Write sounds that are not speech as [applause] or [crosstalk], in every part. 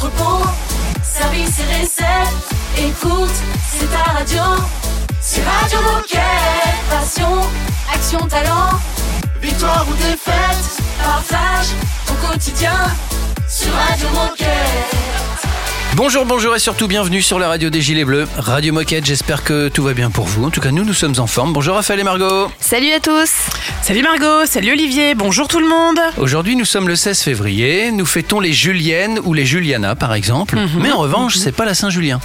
entrepôt, service et recettes. Écoute, c'est ta radio. C'est Radio Moquette. Passion, action, talent. Victoire ou défaite, partage ton quotidien sur Radio Moquette. Bonjour, bonjour et surtout bienvenue sur la radio des Gilets Bleus, Radio Moquette. J'espère que tout va bien pour vous. En tout cas, nous, nous sommes en forme. Bonjour Raphaël et Margot. Salut à tous Salut Margot, salut Olivier, bonjour tout le monde Aujourd'hui, nous sommes le 16 février. Nous fêtons les Juliennes ou les Juliana, par exemple. Mais en revanche, c'est pas la Saint-Julien.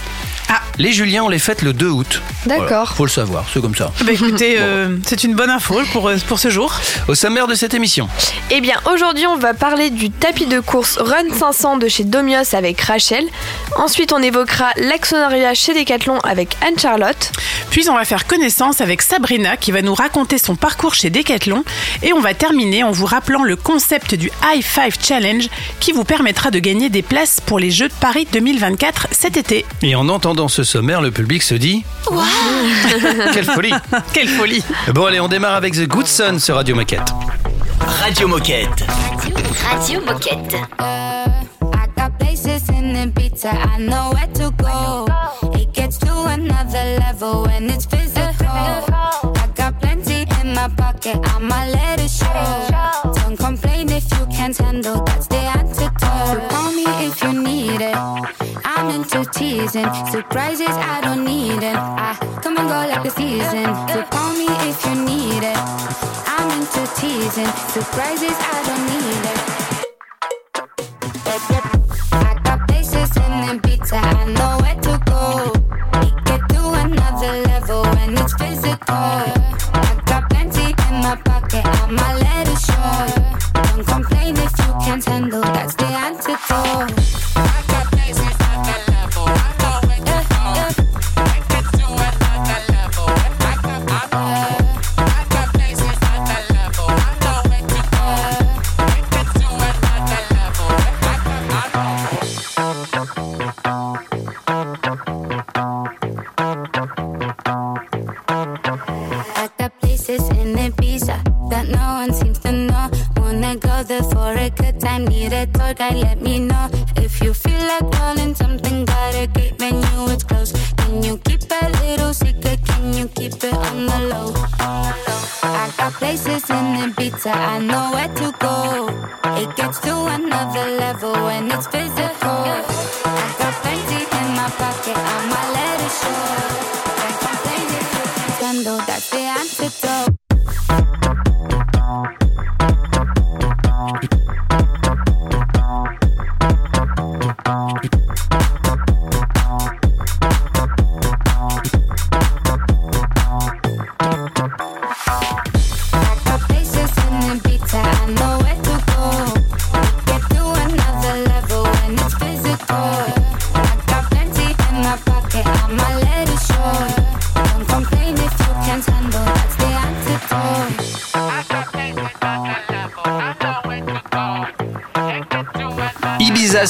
Ah. Les Juliens, on les fête le 2 août. D'accord. Voilà, faut le savoir, c'est comme ça. Bah écoutez, [laughs] euh, c'est une bonne info pour, euh, pour ce jour. Au sommaire de cette émission, Eh bien, aujourd'hui, on va parler du tapis de course Run 500 de chez Domios avec Rachel. Ensuite, on évoquera l'actionnariat chez Decathlon avec Anne-Charlotte. Puis on va faire connaissance avec Sabrina qui va nous raconter son parcours chez Decathlon. Et on va terminer en vous rappelant le concept du High Five Challenge qui vous permettra de gagner des places pour les Jeux de Paris 2024 cet été. et en entendant ce sommaire, le public se dit [laughs] Quelle folie Quelle folie Bon, allez, on démarre avec The Good Son sur Radio Moquette. Radio Moquette. Radio Moquette. I got places in Ibiza, I know where to go. It gets to another level when it's physical. I got my pocket, I'ma let it show. Don't complain if you can't handle, that's the antidote. Call me if you need it. I'm into teasing, surprises I don't need it. I come and go like the season. So call me if you need it. I'm into teasing, surprises I don't need it.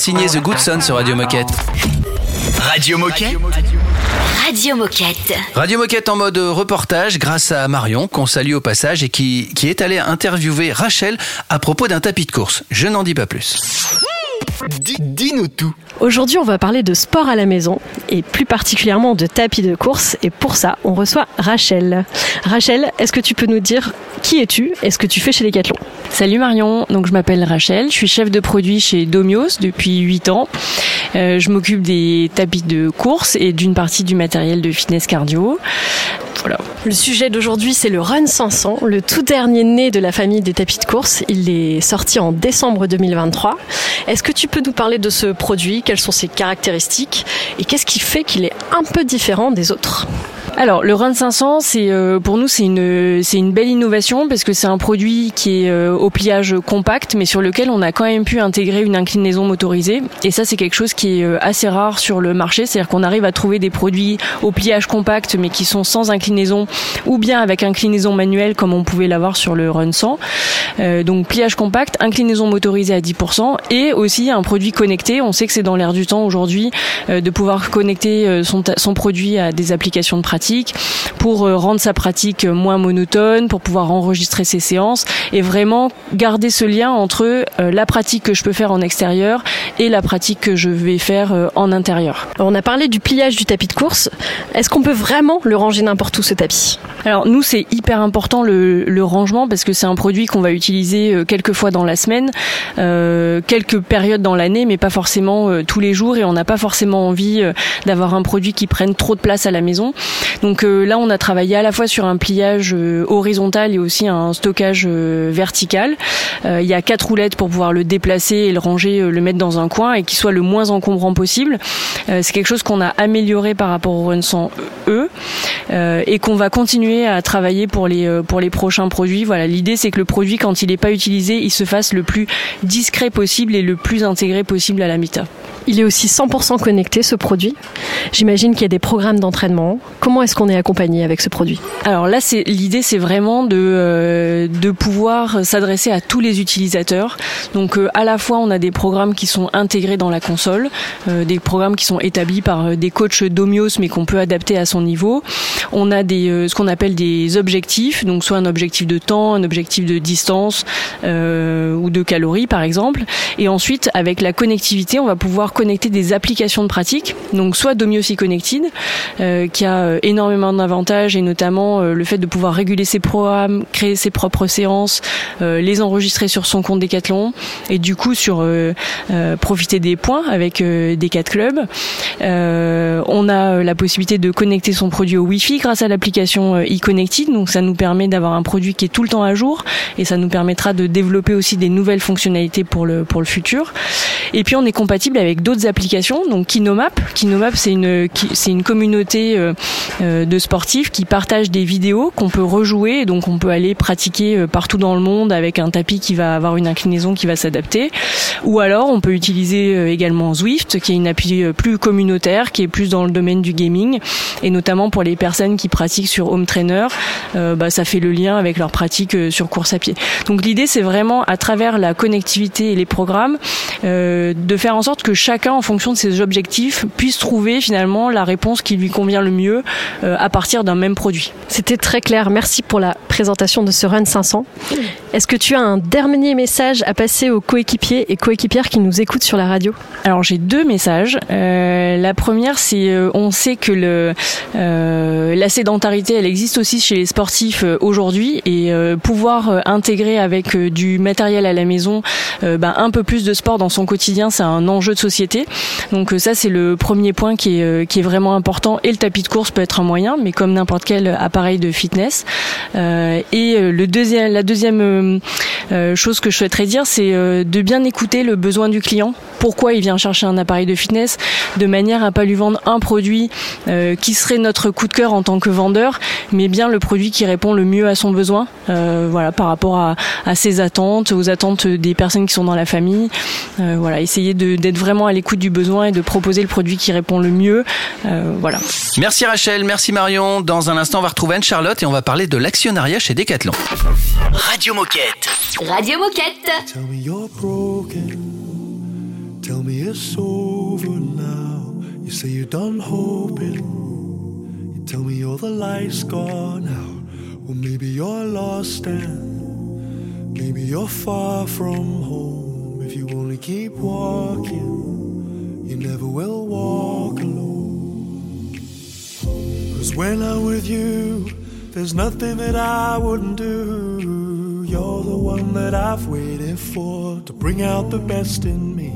Signé The Good Son sur Radio Moquette. Radio Moquette. Radio Moquette. Radio Moquette en mode reportage grâce à Marion, qu'on salue au passage et qui, qui est allée interviewer Rachel à propos d'un tapis de course. Je n'en dis pas plus. Dis- Dis-nous tout. Aujourd'hui, on va parler de sport à la maison et plus particulièrement de tapis de course. Et pour ça, on reçoit Rachel. Rachel, est-ce que tu peux nous dire qui es-tu et ce que tu fais chez Decathlon? Salut Marion, donc je m'appelle Rachel, je suis chef de produit chez Domios depuis 8 ans. Euh, je m'occupe des tapis de course et d'une partie du matériel de fitness cardio. Voilà. Le sujet d'aujourd'hui, c'est le Run 500, le tout dernier né de la famille des tapis de course. Il est sorti en décembre 2023. Est-ce que tu peux nous parler de ce produit? Quelles sont ses caractéristiques? Et qu'est-ce qui fait qu'il est un peu différent des autres? Alors, le Run 500, c'est euh, pour nous c'est une c'est une belle innovation parce que c'est un produit qui est euh, au pliage compact, mais sur lequel on a quand même pu intégrer une inclinaison motorisée. Et ça, c'est quelque chose qui est euh, assez rare sur le marché, c'est-à-dire qu'on arrive à trouver des produits au pliage compact, mais qui sont sans inclinaison ou bien avec inclinaison manuelle, comme on pouvait l'avoir sur le Run 100. Euh, donc pliage compact, inclinaison motorisée à 10%, et aussi un produit connecté. On sait que c'est dans l'air du temps aujourd'hui euh, de pouvoir connecter euh, son, produit à des applications de pratique. pratique, pour rendre sa pratique moins monotone, pour pouvoir enregistrer ses séances et vraiment garder ce lien entre la pratique que je peux faire en extérieur et la pratique que je vais faire en intérieur. On a parlé du pliage du tapis de course. Est-ce qu'on peut vraiment le ranger n'importe où ce tapis? Alors nous c'est hyper important le, le, rangement parce que c'est un produit qu'on va utiliser quelques fois dans la semaine, euh, quelques périodes dans l'année, mais pas forcément euh, tous les jours et on n'a pas forcément envie euh, d'avoir un produit qui prenne trop de place à la maison. Donc là on a travaillé à la fois sur un pliage horizontal et aussi un stockage vertical. Il y a quatre roulettes pour pouvoir le déplacer et le ranger, le mettre dans un coin et qu'il soit le moins encombrant possible. c'est quelque chose qu'on a amélioré par rapport au Run 100 E et qu'on va continuer à travailler pour les pour les prochains produits. Voilà, l'idée c'est que le produit quand il n'est pas utilisé, il se fasse le plus discret possible et le plus intégré possible à la Mita. Il est aussi 100% connecté ce produit. J'imagine qu'il y a des programmes d'entraînement. Comment est-ce qu'on est accompagné avec ce produit? Alors là, c'est l'idée, c'est vraiment de euh, de pouvoir s'adresser à tous les utilisateurs. Donc euh, à la fois, on a des programmes qui sont intégrés dans la console, euh, des programmes qui sont établis par des coachs d'Omios, mais qu'on peut adapter à son niveau. On a des ce qu'on appelle des objectifs, donc soit un objectif de temps, un objectif de distance ou de calories par exemple. Et ensuite, avec la connectivité, on va pouvoir connecter des applications de pratique, donc soit Domiosi Connected, euh, qui a euh, énormément d'avantages et notamment euh, le fait de pouvoir réguler ses programmes, créer ses propres séances, les enregistrer sur son compte Decathlon et du coup sur profiter des points avec des 4 clubs. on a la possibilité de connecter son produit au Wi-Fi grâce à l'application e-Connected, donc ça nous permet d'avoir un produit qui est tout le temps à jour et ça nous permettra de développer aussi des nouvelles fonctionnalités pour le pour le futur. Et puis on est compatible avec d'autres applications, donc Kinomap. Kinomap, c'est une, c'est une communauté euh, euh, de sportifs qui partagent des vidéos qu'on peut rejouer, donc on peut aller pratiquer euh, partout dans le monde avec un tapis qui va avoir une inclinaison qui va s'adapter. Ou alors on peut utiliser également Zwift, qui est une appli plus communautaire, qui est plus dans le domaine du gaming, et notamment pour les personnes qui pratiquent sur Home Trainer, bah, ça fait le lien avec leur pratique sur course à pied. Donc l'idée, c'est vraiment à travers la connectivité et les programmes, de faire en sorte que chaque chacun, en fonction de ses objectifs, puisse trouver finalement la réponse qui lui convient le mieux euh, à partir d'un même produit. C'était très clair. Merci pour la présentation de ce Run 500. Est-ce que tu as un dernier message à passer aux coéquipiers et coéquipières qui nous écoutent sur la radio? Alors j'ai deux messages. Euh, la première, c'est euh, on sait que le, la sédentarité, elle existe aussi chez les sportifs aujourd'hui et pouvoir intégrer avec du matériel à la maison ben, un peu plus de sport dans son quotidien, c'est un enjeu de société donc euh, ça c'est le premier point qui est, euh, qui est vraiment important et le tapis de course peut être un moyen mais comme n'importe quel appareil de fitness. Euh, et la deuxième chose que je souhaiterais dire c'est de bien écouter le besoin du client. Pourquoi il vient chercher un appareil de fitness de manière à pas lui vendre un produit qui serait notre coup de cœur en tant que vendeur, mais bien le produit qui répond le mieux à son besoin. voilà par rapport à, à ses attentes, aux attentes des personnes qui sont dans la famille. voilà essayer d'être vraiment à l'écoute du besoin et de proposer le produit qui répond le mieux. Euh, voilà. Merci Rachel, merci Marion. Dans un instant, on va retrouver Anne-Charlotte et on va parler de l'actionnariat chez Decathlon. Radio Moquette. Radio Moquette. Tell me you're broken. Tell me it's over now. You say you're done hoping. You tell me you're the lights gone out. Well, maybe you're lost and maybe you're far from home. If you only keep walking. You never will walk alone. Cause when I'm with you, there's nothing that I wouldn't do. You're the one that I've waited for to bring out the best in me.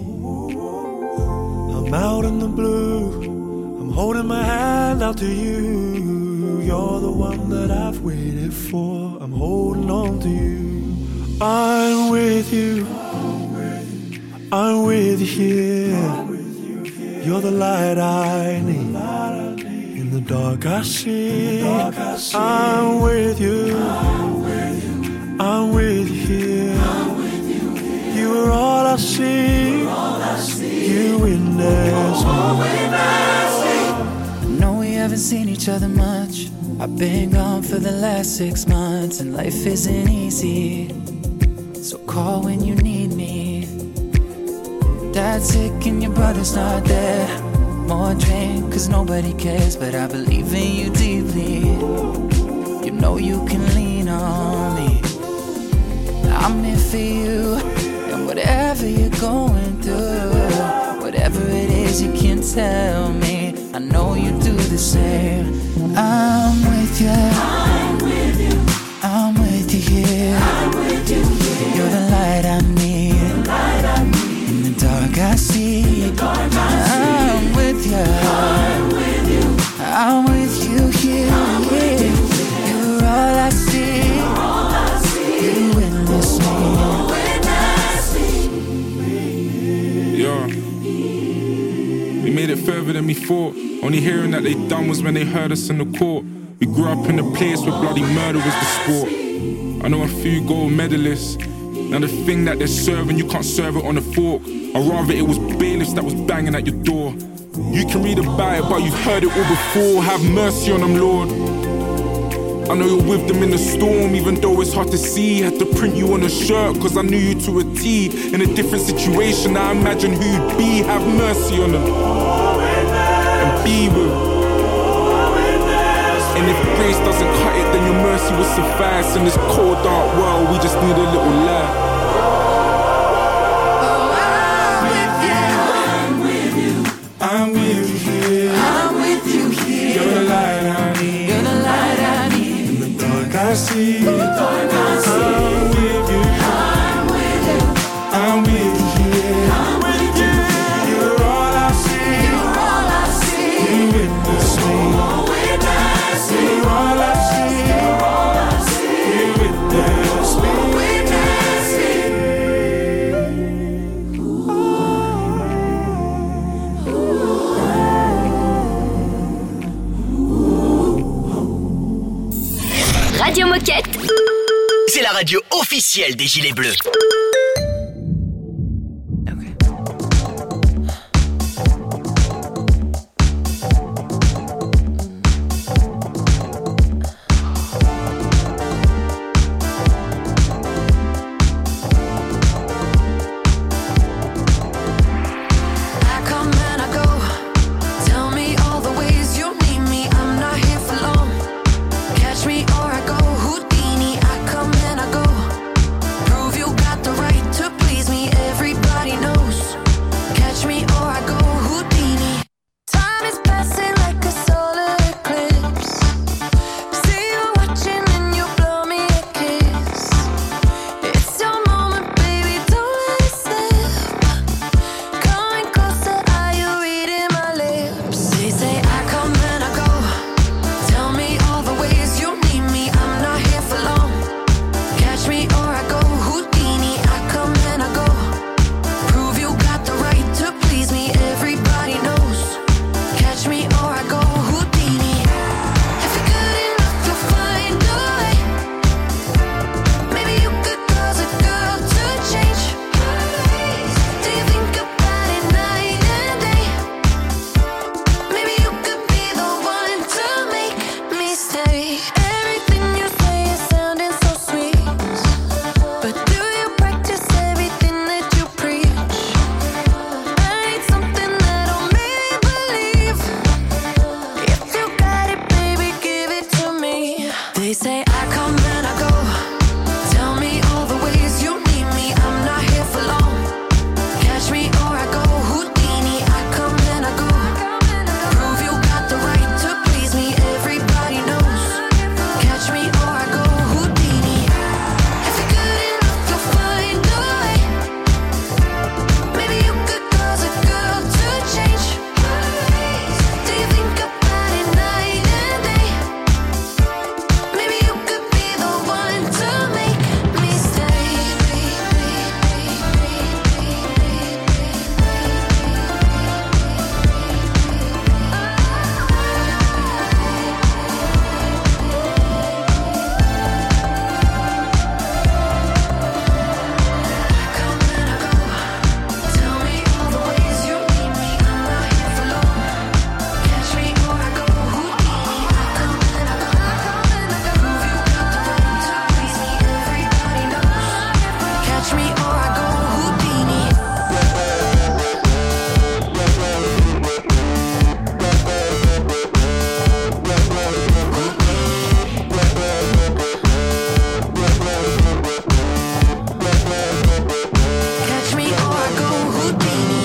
I'm out in the blue, I'm holding my hand out to you. You're the one that I've waited for, I'm holding on to you. I'm with you, I'm with you here. You're the light I need. In the dark I see. I'm with you. I'm with you. You are all I see. You witness know we haven't seen each other much. I've been gone for the last six months, and life isn't easy. So call when you need Dad's sick and your brother's not there. more drink, cause nobody cares, but I believe in you deeply. You know you can lean on me. I'm here for you, and whatever you're going through, whatever it is, you can tell me. I know you do the same. I'm with you. I'm with you. I'm with you here. I'm with you Only hearing that they done was when they heard us in the court. We grew up in a place where bloody murder was the sport. I know a few gold medalists. Now the thing that they're serving, you can't serve it on a fork. Or rather, it was bailiffs that was banging at your door. You can read about it, but you've heard it all before. Have mercy on them, Lord. I know you're with them in the storm, even though it's hard to see. Had to print you on a shirt, cause I knew you to a T. In a different situation, I imagine who you'd be. Have mercy on them. And. And if grace doesn't cut it, then your mercy will suffice. In this cold, dark world, we just need a little light. Des Gilets Bleus.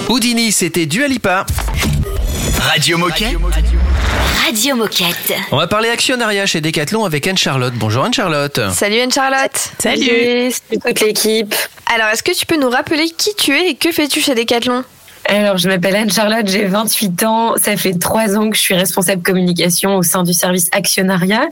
Houdini, c'était Dua Lipa. Radio Moquette. Radio Moquette. On va parler actionnariat chez Decathlon avec Anne-Charlotte. Bonjour Anne-Charlotte. Salut Anne-Charlotte. Salut. toute l'équipe. Alors, est-ce que tu peux nous rappeler qui tu es et que fais-tu chez Decathlon? Alors, je m'appelle Anne-Charlotte, j'ai 28 ans. Ça fait trois ans que je suis responsable communication au sein du service actionnariat.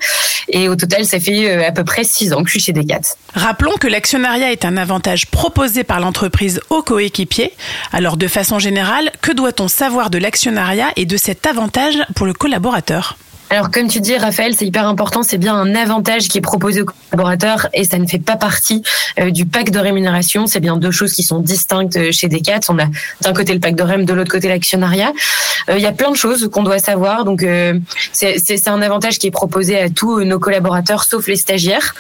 Et au total, ça fait euh, à peu près six ans que je suis chez Decat. Rappelons que l'actionnariat est un avantage proposé par l'entreprise aux coéquipiers. Alors de façon générale, que doit-on savoir de l'actionnariat et de cet avantage pour le collaborateur? Alors, comme tu dis, Raphaël, c'est hyper important. C'est bien un avantage qui est proposé aux collaborateurs et ça ne fait pas partie euh, du pack de rémunération. C'est bien deux choses qui sont distinctes euh, chez Decat. On a d'un côté le pack de REM, de l'autre côté l'actionnariat. Euh, Il y a plein de choses qu'on doit savoir. Donc, c'est un avantage qui est proposé à tous nos collaborateurs, sauf les stagiaires.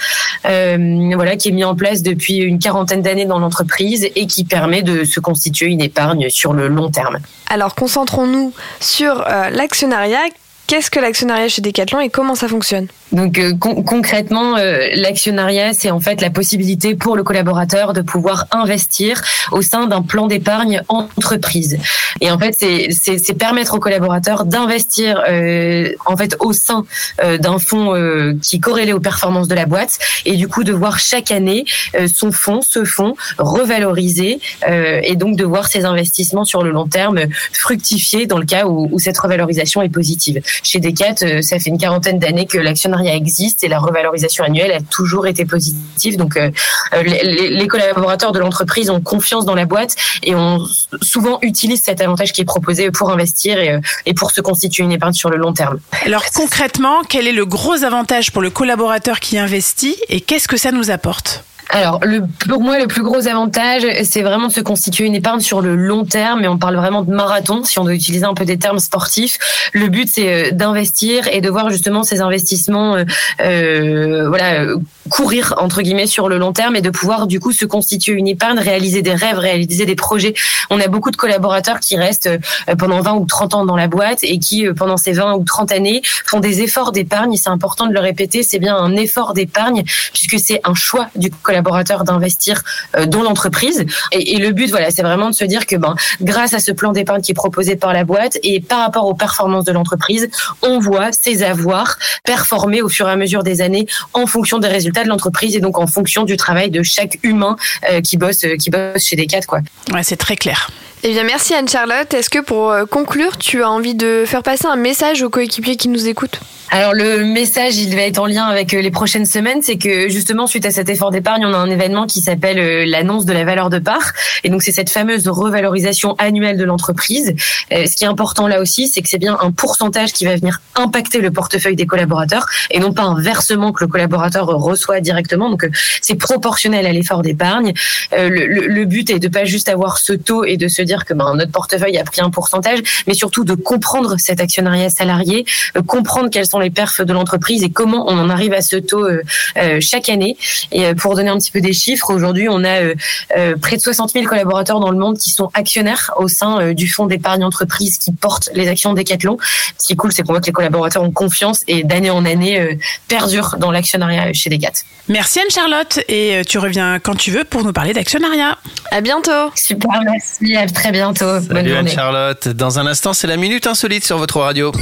Voilà, qui est mis en place depuis une quarantaine d'années dans l'entreprise et qui permet de se constituer une épargne sur le long terme. Alors, concentrons-nous sur l'actionnariat. Qu'est-ce que l'actionnariat chez Decathlon et comment ça fonctionne Donc euh, con- concrètement, euh, l'actionnariat, c'est en fait la possibilité pour le collaborateur de pouvoir investir au sein d'un plan d'épargne entreprise. Et en fait, c'est- permettre au collaborateur d'investir euh, en fait au sein euh, d'un fonds qui est corrélé aux performances de la boîte et du coup de voir chaque année son fonds, ce fonds revalorisé et donc de voir ses investissements sur le long terme fructifier dans le cas où, où cette revalorisation est positive. Chez Decat, euh, ça fait une quarantaine d'années que l'actionnariat existe et la revalorisation annuelle a toujours été positive. Donc, euh, euh, les, les- collaborateurs de l'entreprise ont confiance dans la boîte et ont souvent utilisent cet avantage qui est proposé pour investir et, et pour se constituer une épargne sur le long terme. Alors concrètement, quel est le gros avantage pour le collaborateur qui investit et qu'est-ce que ça nous apporte? Alors, le, pour moi, le plus gros avantage, c'est vraiment de se constituer une épargne sur le long terme. Et on parle vraiment de marathon, si on doit utiliser un peu des termes sportifs. Le but, c'est euh, d'investir et de voir justement ces investissements, euh, euh, voilà, courir entre guillemets sur le long terme et de pouvoir du coup se constituer une épargne, réaliser des rêves, réaliser des projets. On a beaucoup de collaborateurs qui restent euh, pendant 20 ou 30 ans dans la boîte et qui, pendant ces 20 ou 30 années, font des efforts d'épargne. C'est important de le répéter, c'est bien un effort d'épargne puisque c'est un choix du collaborateur d'investir euh, dans l'entreprise. Et, le but, voilà, c'est vraiment de se dire que, ben, grâce à ce plan d'épargne qui est proposé par la boîte et par rapport aux performances de l'entreprise, on voit ses avoirs performer au fur et à mesure des années en fonction des résultats de l'entreprise et donc en fonction du travail de chaque humain euh, qui bosse, euh, qui bosse chez Decat, quoi. Ouais, c'est très clair. Eh bien, merci Anne-Charlotte. Est-ce que pour euh, conclure, tu as envie de faire passer un message aux coéquipiers qui nous écoutent? Alors le message, il va être en lien avec euh, les prochaines semaines, c'est que justement suite à cet effort d'épargne, on a un événement qui s'appelle euh, l'annonce de la valeur de part, et donc c'est cette fameuse revalorisation annuelle de l'entreprise. Ce qui est important là aussi, c'est que c'est bien un pourcentage qui va venir impacter le portefeuille des collaborateurs, et non pas un versement que le collaborateur reçoit directement. Donc c'est proportionnel à l'effort d'épargne. Le but est de pas juste avoir ce taux et de se dire que ben, notre portefeuille a pris un pourcentage, mais surtout de comprendre cet actionnariat salarié, euh, comprendre quels sont les perfs de l'entreprise et comment on en arrive à ce taux euh, euh, chaque année. Et euh, pour donner un petit peu des chiffres, aujourd'hui, on a euh, euh, près de 60 000 collaborateurs dans le monde qui sont actionnaires au sein euh, du fonds d'épargne entreprise qui porte les actions Decathlon. Ce qui est cool, c'est qu'on voit que les collaborateurs ont confiance et d'année en année euh, perdurent dans l'actionnariat chez Decat. Merci Anne-Charlotte et tu reviens quand tu veux pour nous parler d'actionnariat. À bientôt. Super, merci, à très bientôt. Bonne Salut journée. Anne-Charlotte. Dans un instant, c'est la minute insolite sur votre radio.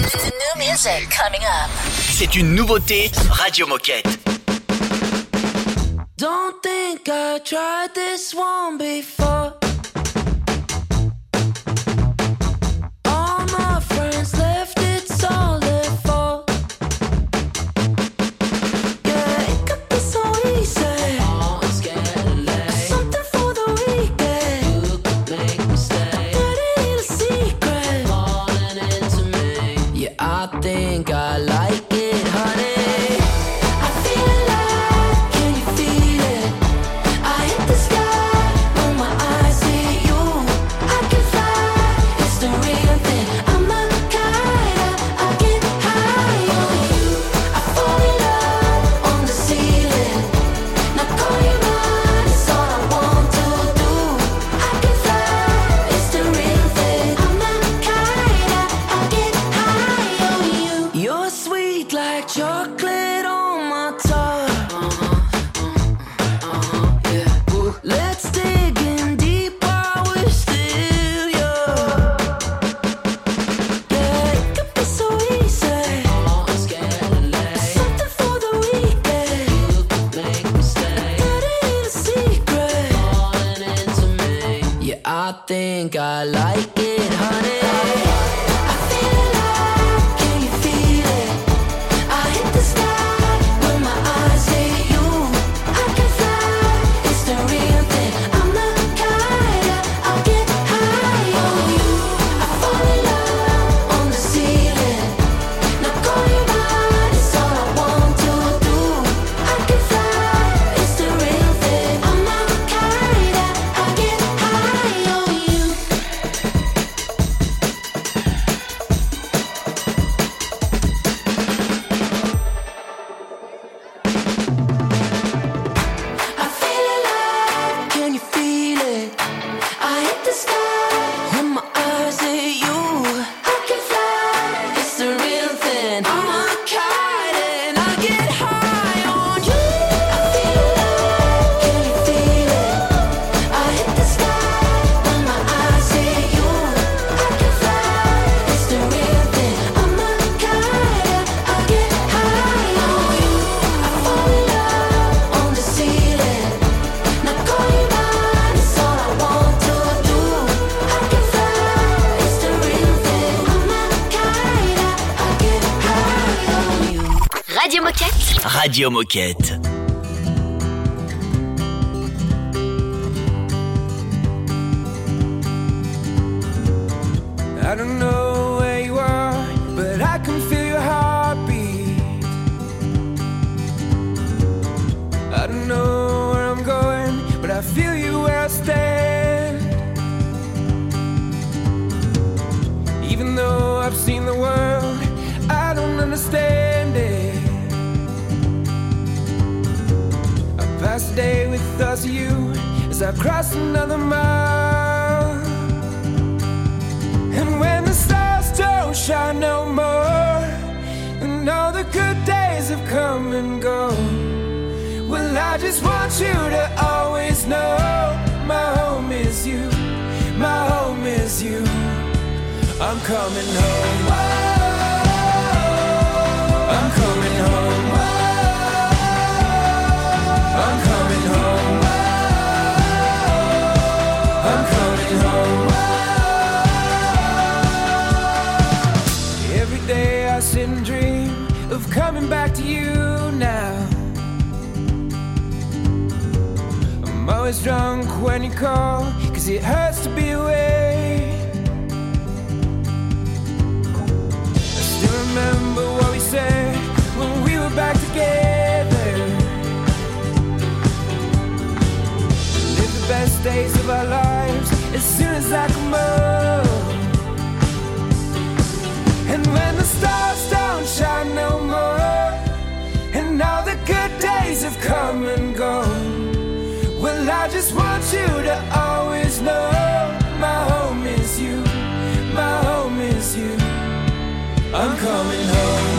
C'est une nouveauté Radio Moquette. Don't think I tried this one before. Radio Moquette. As I cross another mile. And when the stars don't shine no more, and all the good days have come and gone, well, I just want you to always know my home is you, my home is you. I'm coming home. Always drunk when you call, cause it hurts to be away. I still remember what we said when we were back together. Live the best days of our lives as soon as I come home. And when the stars don't shine no more, and all the good days have come and gone, I just want you to always know my home is you, my home is you. I'm coming home.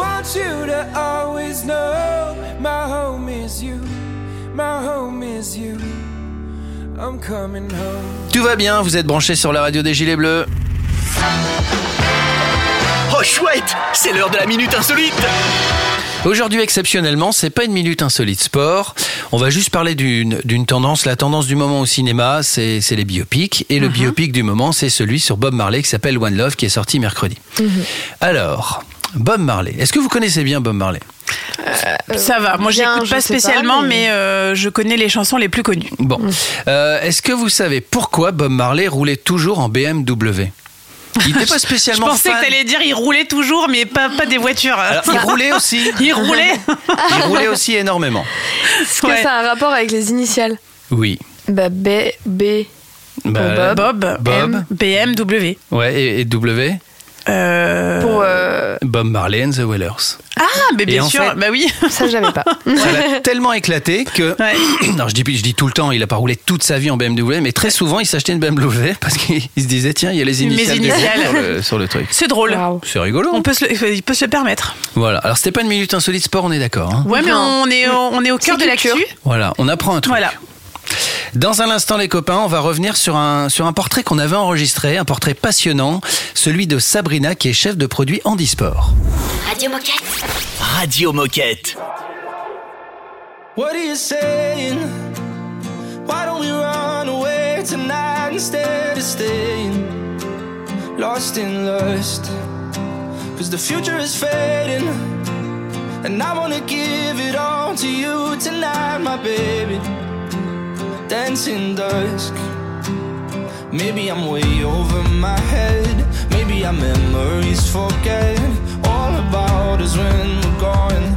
Want you to always know my home is you, my home is you. I'm coming home. Tout va bien, vous êtes branchés sur la radio des Gilets Bleus. Oh chouette, c'est l'heure de la minute insolite. Aujourd'hui, exceptionnellement, c'est pas une minute insolite sport. On va juste parler d'une d'une tendance. La tendance du moment au cinéma, c'est c'est les biopics. Et le biopic du moment, c'est celui sur Bob Marley qui s'appelle One Love, qui est sorti mercredi. Alors, Bob Marley. Est-ce que vous connaissez bien Bob Marley? Ça va, moi j'écoute je pas sais pas, spécialement, mais- mais, euh, je connais les chansons les plus connues. Bon. Euh, Est-ce que vous savez pourquoi Bob Marley roulait toujours en BMW Il n'était [laughs] pas Je spécialement pensais fan. que t'allais dire il roulait toujours, mais pas, pas des voitures. Alors, il roulait aussi. [laughs] Il roulait. Il roulait aussi énormément. Est-ce que ça a un rapport avec les initiales? Oui. Bah, B, B. Bah, Bob, Bob. M, BMW. Ouais, et, et W? Euh, Pour. euh, Bob Marley and the Wailers. Ah, mais bien en sûr, fait- bah oui. Ça, j'avais pas. [laughs] Ça l'a tellement éclaté que. Non, [clears throat] je dis, je dis tout le temps, il a pas roulé toute sa vie en BMW, mais très souvent il s'achetait une BMW [laughs] parce qu'il il se disait tiens, il y a les initiales, groupe sur le, sur le truc. C'est drôle. C'est rigolo. On peut se le, il peut se le permettre. Voilà. Alors c'était pas une minute insolite sport, on est d'accord. hein Ouais, mais on est, au, on est au cœur de l'actu. culture. Voilà, on apprend un truc. Voilà. Dans un instant, les copains, on va revenir sur un, sur un portrait qu'on avait enregistré, un portrait passionnant, celui de Sabrina qui est chef de produit Handisport. Radio Moquette. Radio Moquette. What are you saying? Why don't we run away tonight instead of staying? Lost in lust? Cause the future is fading, and I wanna give it all to you tonight, my baby. Dancing dusk. Maybe I'm way over my head. Maybe our memories forget all about us when we're gone.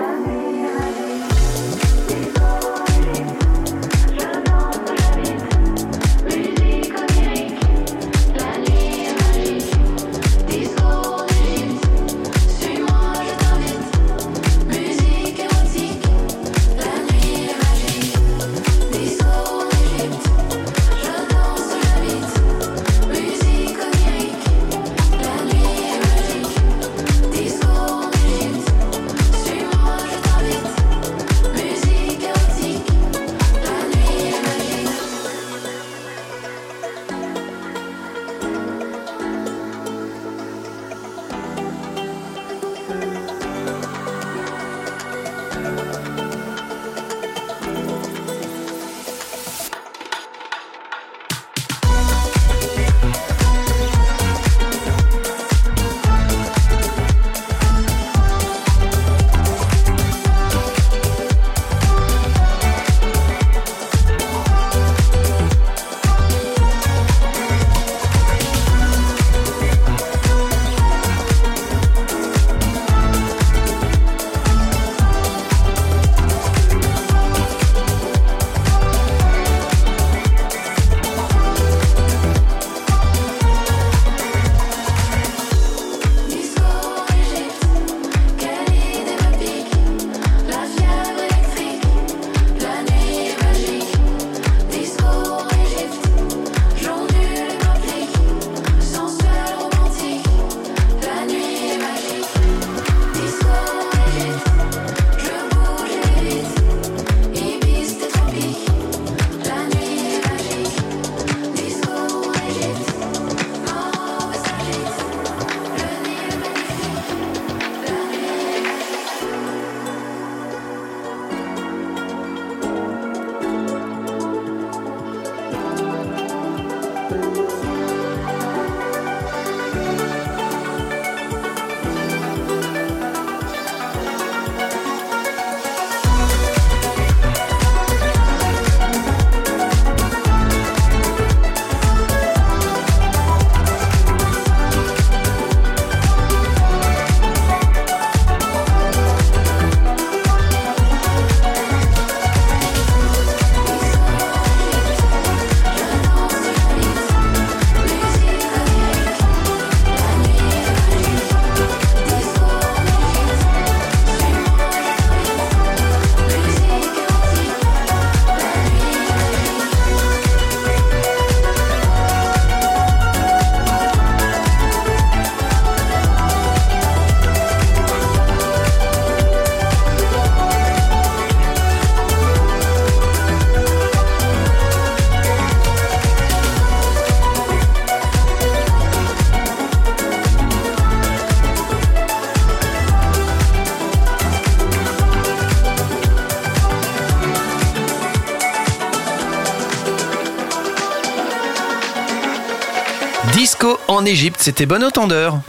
Égypte, c'était bon entendeur.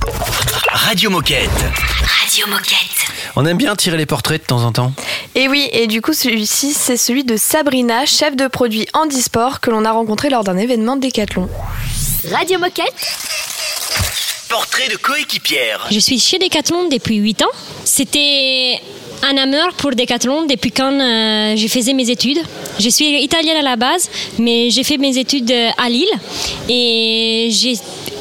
Radio Moquette. Radio Moquette. On aime bien tirer les portraits de temps en temps. Et oui, et du coup, celui-ci, c'est celui de Sabrina, chef de produit handisport, que l'on a rencontré lors d'un événement Décathlon. Radio Moquette. Portrait de coéquipière. Je suis chez Decathlon depuis 8 ans. C'était un amour pour Decathlon depuis quand euh, je faisais mes études. Je suis italienne à la base, mais j'ai fait mes études euh, à Lille et j'ai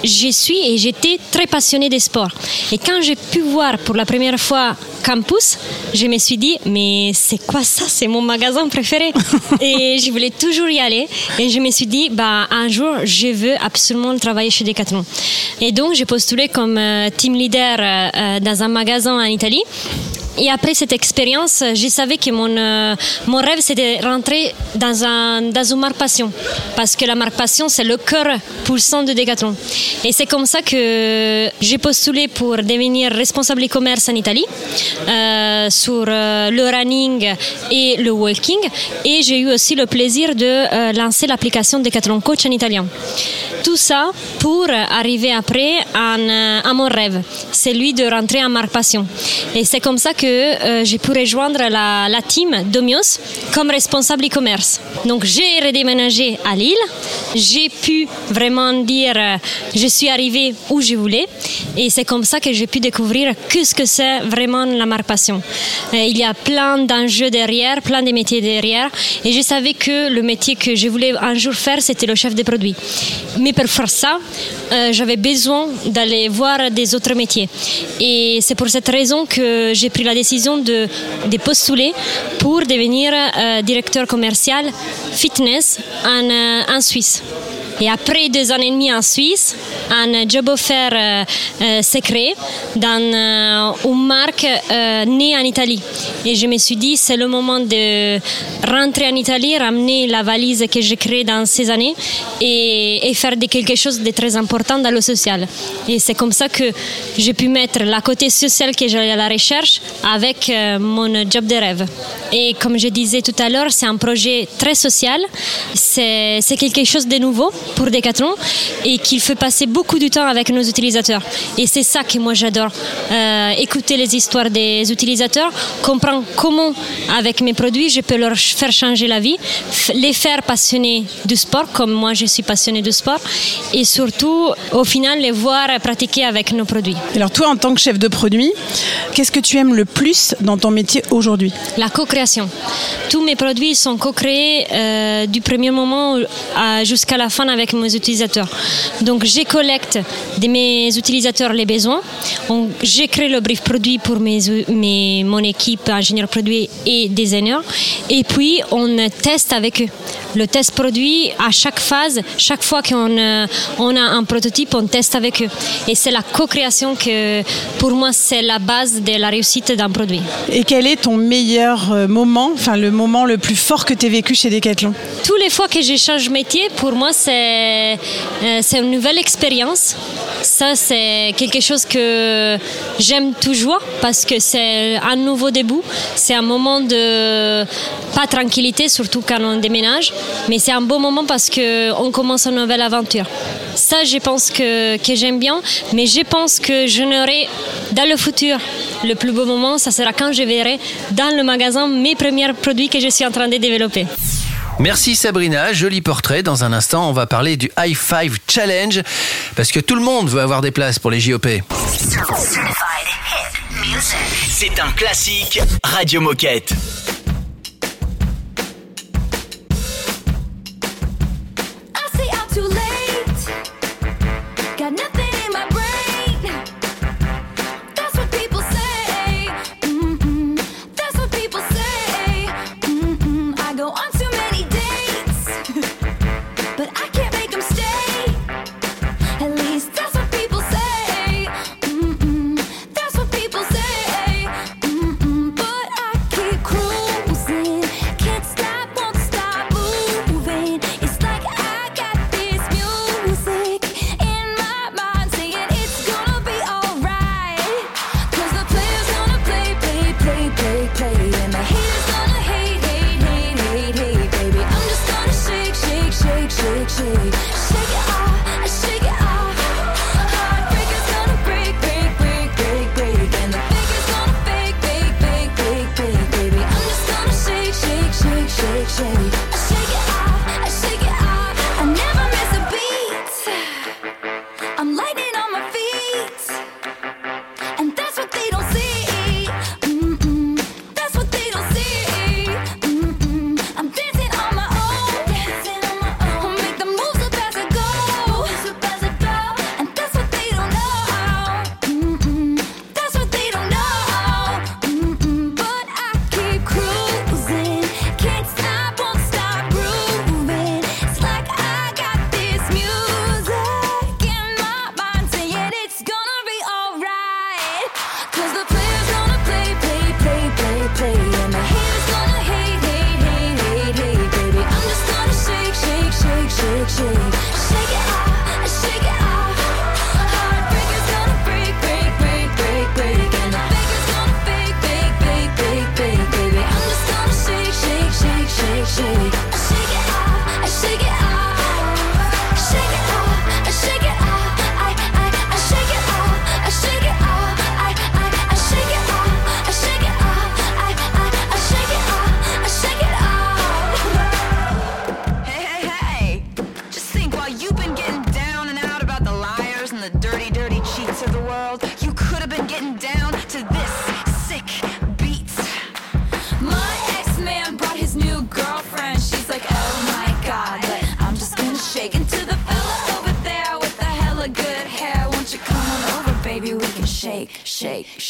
je suis et j'étais très passionnée des sports. Et quand j'ai pu voir pour la première fois Campus, je me suis dit, mais c'est quoi ça? C'est mon magasin préféré. [laughs] et je voulais toujours y aller. Et je me suis dit, bah, un jour, je veux absolument travailler chez Decathlon. Et donc, j'ai postulé comme euh, team leader euh, euh, dans un magasin en Italie. Et après cette expérience, je savais que mon, euh, mon rêve, c'était rentrer dans, un, dans une marque passion. Parce que la marque passion, c'est le cœur pulsant de Decathlon. Et c'est comme ça que j'ai postulé pour devenir responsable e-commerce en Italie, euh, sur euh, le running et le walking. Et j'ai eu aussi le plaisir de euh, lancer l'application Decathlon Coach en italien. Tout ça pour arriver après à, à mon rêve, celui de rentrer en marque passion. Et c'est comme ça que euh, j'ai pu rejoindre la, team Domios comme responsable e-commerce. Donc j'ai redéménagé à Lille. J'ai pu vraiment dire euh, je suis arrivée où je voulais. Et c'est comme ça que j'ai pu découvrir qu'est-ce que c'est vraiment la marque passion. Euh, il y a plein d'enjeux derrière, plein de métiers derrière. Et je savais que le métier que je voulais un jour faire, c'était le chef des produits. Mais pour faire ça, euh, j'avais besoin d'aller voir des autres métiers. Et c'est pour cette raison que j'ai pris la décision de, postuler pour devenir euh, directeur commercial fitness en, euh, en Suisse. Et après deux ans et demi en Suisse, un job offert euh, euh, s'est créé dans euh, une marque euh, née en Italie. Et je me suis dit, c'est le moment de rentrer en Italie, ramener la valise que j'ai créée dans ces années et, faire de quelque chose de très important dans le social. Et c'est comme ça que j'ai pu mettre la côté social que j'allais à la recherche avec mon job de rêve. Et comme je disais tout à l'heure, c'est un projet très social. C'est quelque chose de nouveau pour Decathlon et qu'il fait passer beaucoup de temps avec nos utilisateurs. Et c'est ça que moi j'adore. Euh, écouter les histoires des utilisateurs, comprendre comment avec mes produits je peux leur faire changer la vie, les faire passionner du sport comme moi je suis passionnée du sport et surtout au final les voir pratiquer avec nos produits. Alors toi, en tant que chef de produit, qu'est-ce que tu aimes le plus dans ton métier aujourd'hui? La co-création. Tous mes produits sont co-créés euh, du premier moment jusqu'à la fin avec mes utilisateurs. Donc, je collecte de mes utilisateurs les besoins. Je crée le brief produit pour mes, mes- mon équipe ingénieur produit et designer. Et puis, on teste avec eux. Le test produit, à chaque phase, chaque fois qu'on euh, on a un prototype, on teste avec eux. Et c'est la co-création que, pour moi, c'est la base de la réussite d'un produit. Et quel est ton meilleur euh, moment, enfin le moment le plus fort que tu aies vécu chez Decathlon? Tous les fois que je change métier, pour moi, c'est c'est une nouvelle expérience. Ça, c'est quelque chose que j'aime toujours parce que c'est un nouveau début. C'est un moment de pas tranquillité, surtout quand on déménage, mais c'est un beau moment parce que on commence une nouvelle aventure. Ça, je pense que, que j'aime bien, mais je pense que je n'aurai dans le futur le plus beau moment, ça sera quand je verrai dans le magasin mes premiers produits que je suis en train de développer. Merci Sabrina, joli portrait. Dans un instant, on va parler du High Five Challenge parce que tout le monde veut avoir des places pour les JOP. C'est un classique Radio Moquette.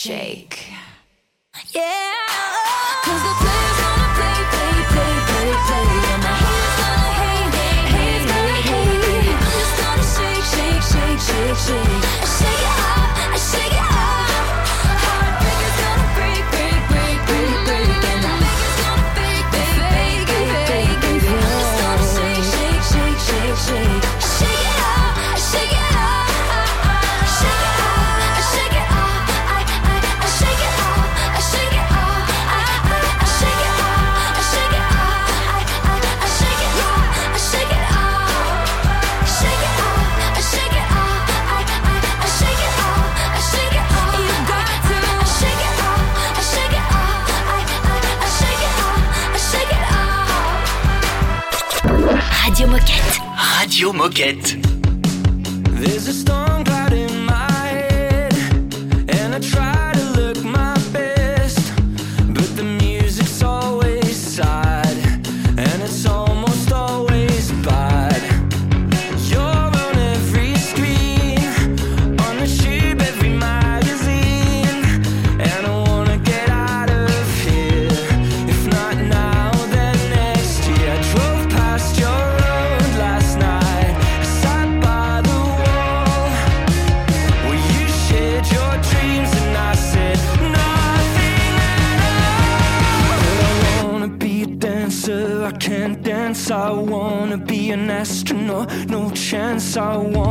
shake. Yeah. Cause the Radio Moquette. There's a storm someone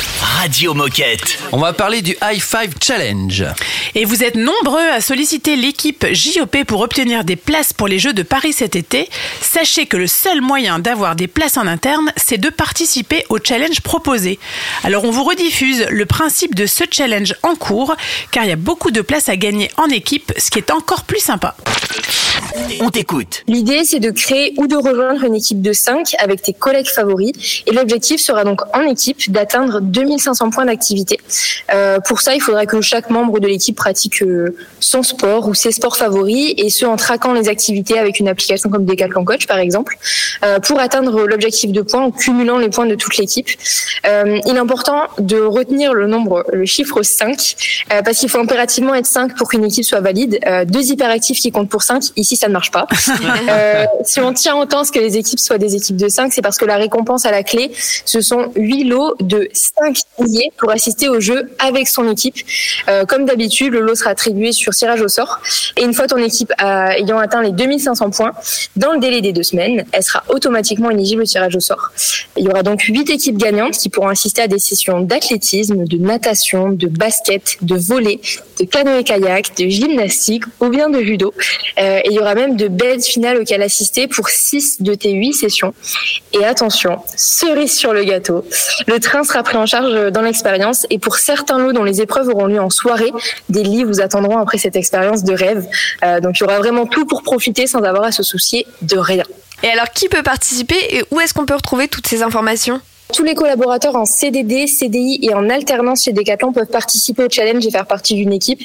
Radio Moquette. On va parler du High Five Challenge. Et vous êtes nombreux à solliciter l'équipe JOP pour obtenir des places pour les Jeux de Paris cet été. Sachez que le seul moyen d'avoir des places en interne, c'est de participer au challenge proposé. Alors on vous rediffuse le principe de ce challenge en cours, car il y a beaucoup de places à gagner en équipe, ce qui est encore plus sympa. On t'écoute. L'idée, c'est de créer ou de rejoindre une équipe de 5 avec tes collègues favoris. Et l'objectif sera donc en équipe d'atteindre 2500 points d'activité. Euh, pour ça, il faudra que chaque membre de l'équipe pratique euh, son sport ou ses sports favoris, et ce en traquant les activités avec une application comme Decathlon Coach, par exemple, euh, pour atteindre l'objectif de points en cumulant les points de toute l'équipe. Il est important de retenir le nombre, le chiffre 5, euh, parce qu'il faut impérativement être 5 pour qu'une équipe soit valide. Deux hyperactifs qui comptent pour 5, ici ça ne marche pas. [laughs] Euh, si on tient autant ce que les équipes soient des équipes de 5, c'est parce que la récompense à la clé, ce sont 8 lots de 5 billets pour assister au jeu avec son équipe. Euh, comme d'habitude, le lot sera attribué sur tirage au sort. Et une fois ton équipe a- ayant atteint les 2500 points, dans le délai des deux semaines, elle sera automatiquement éligible au tirage au sort. Il y aura donc 8 équipes gagnantes qui pourront assister à des sessions d'athlétisme, de natation, de basket, de volley, de canoë-kayak, de gymnastique ou bien de judo. Euh, et il y aura même de belles finales auxquelles assister pour 6 de tes 8 sessions. Et attention, cerise sur le gâteau, le train sera pris en charge dans l'expérience et pour certains lots dont les épreuves auront lieu en soirée, des lits vous attendront après cette expérience de rêve. Euh, donc il y aura vraiment tout pour profiter sans avoir à se soucier de rien. Et alors, qui peut participer et où est-ce qu'on peut retrouver toutes ces informations? Tous les collaborateurs en CDD, CDI et en alternance chez Decathlon peuvent participer au challenge et faire partie d'une équipe.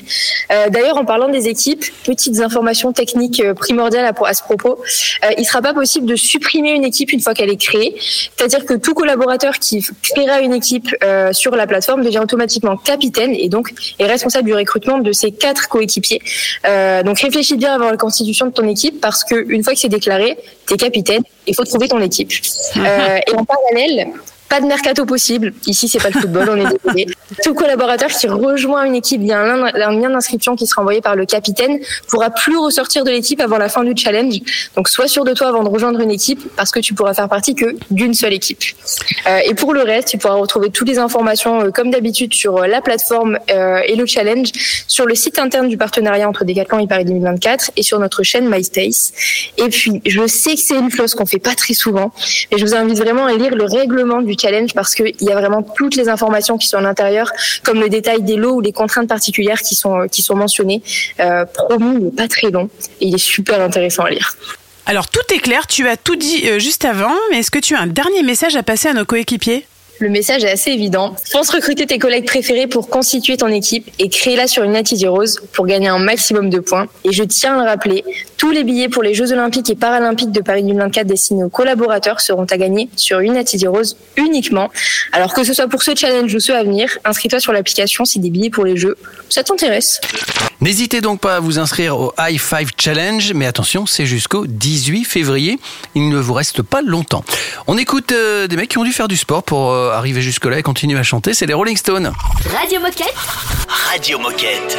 Euh, D'ailleurs, en parlant des équipes, petites informations techniques euh, primordiales à, à ce propos. Euh, il ne sera pas possible de supprimer une équipe une fois qu'elle est créée. C'est-à-dire que tout collaborateur qui créera une équipe euh, sur la plateforme devient automatiquement capitaine et donc est responsable du recrutement de ses quatre coéquipiers. Donc réfléchis bien avant la constitution de ton équipe parce que une fois que c'est déclaré, t'es capitaine, il faut trouver ton équipe. [laughs] Et en parallèle, pas de mercato possible. Ici, c'est pas le football, on est désolé. Tout collaborateur qui rejoint une équipe via un, lien d'inscription qui sera envoyé par le capitaine pourra plus ressortir de l'équipe avant la fin du challenge. Donc, sois sûr de toi avant de rejoindre une équipe parce que tu pourras faire partie que d'une seule équipe. Euh, et pour le reste, tu pourras retrouver toutes les informations euh, comme d'habitude sur euh, la plateforme et le challenge sur le site interne du partenariat entre Decathlon et Paris 2024 et sur notre chaîne MySpace. Et puis, je sais que c'est une chose qu'on fait pas très souvent, mais je vous invite vraiment à lire le règlement du challenge parce qu'il y a vraiment toutes les informations qui sont à l'intérieur, comme le détail des lots ou les contraintes particulières qui sont, euh, qui sont mentionnées. Euh, promis, mais pas très long. Et il est super intéressant à lire. Alors tout est clair, tu as tout dit euh, juste avant, mais est-ce que tu as un dernier message à passer à nos coéquipiers? Le message est assez évident. Pense recruter tes collègues préférés pour constituer ton équipe et créer-la sur une Easy Rose pour gagner un maximum de points. Et je tiens à le rappeler, tous les billets pour les Jeux Olympiques et Paralympiques de Paris 2024 destinés aux collaborateurs seront à gagner sur une Easy Rose uniquement. Alors que ce soit pour ce challenge ou ceux à venir, inscris-toi sur l'application si des billets pour les Jeux, ça t'intéresse. N'hésitez donc pas à vous inscrire au High Five Challenge, mais attention, c'est jusqu'au 18 février. Il ne vous reste pas longtemps. On écoute euh, des mecs qui ont dû faire du sport pour euh, arriver jusque-là et continuer à chanter. C'est les Rolling Stones. Radio Moquette. Radio Moquette.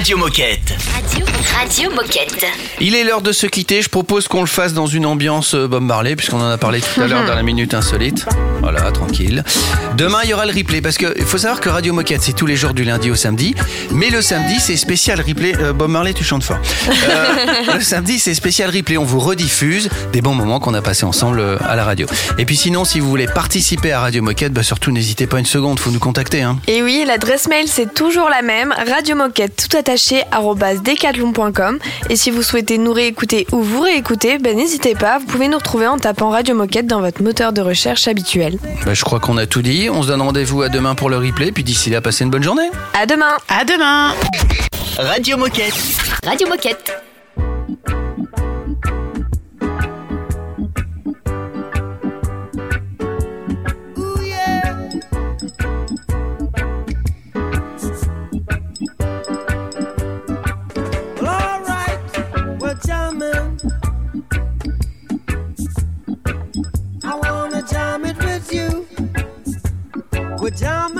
Radio Moquette. Radio, Radio Moquette. Il est l'heure de se quitter. Je propose qu'on le fasse dans une ambiance euh, Bob Marley, puisqu'on en a parlé tout à l'heure dans la minute insolite. Voilà, tranquille. Demain, il y aura le replay, parce qu'il faut savoir que Radio Moquette, c'est tous les jours du lundi au samedi. Mais le samedi, c'est spécial replay. Euh, Bob Marley, tu chantes fort. Euh, [laughs] le samedi, c'est spécial replay. On vous rediffuse des bons moments qu'on a passés ensemble euh, à la radio. Et puis sinon, si vous voulez participer à Radio Moquette, bah, surtout n'hésitez pas une seconde, Il faut nous contacter. Hein. Et oui, l'adresse mail, c'est toujours la même. Radio Moquette, tout à et si vous souhaitez nous réécouter ou vous réécouter, ben n'hésitez pas, vous pouvez nous retrouver en tapant Radio Moquette dans votre moteur de recherche habituel. Ben, je crois qu'on a tout dit. On se donne rendez-vous à demain pour le replay. Puis d'ici là, passez une bonne journée. À demain. À demain. Radio Moquette. Radio Moquette. pajama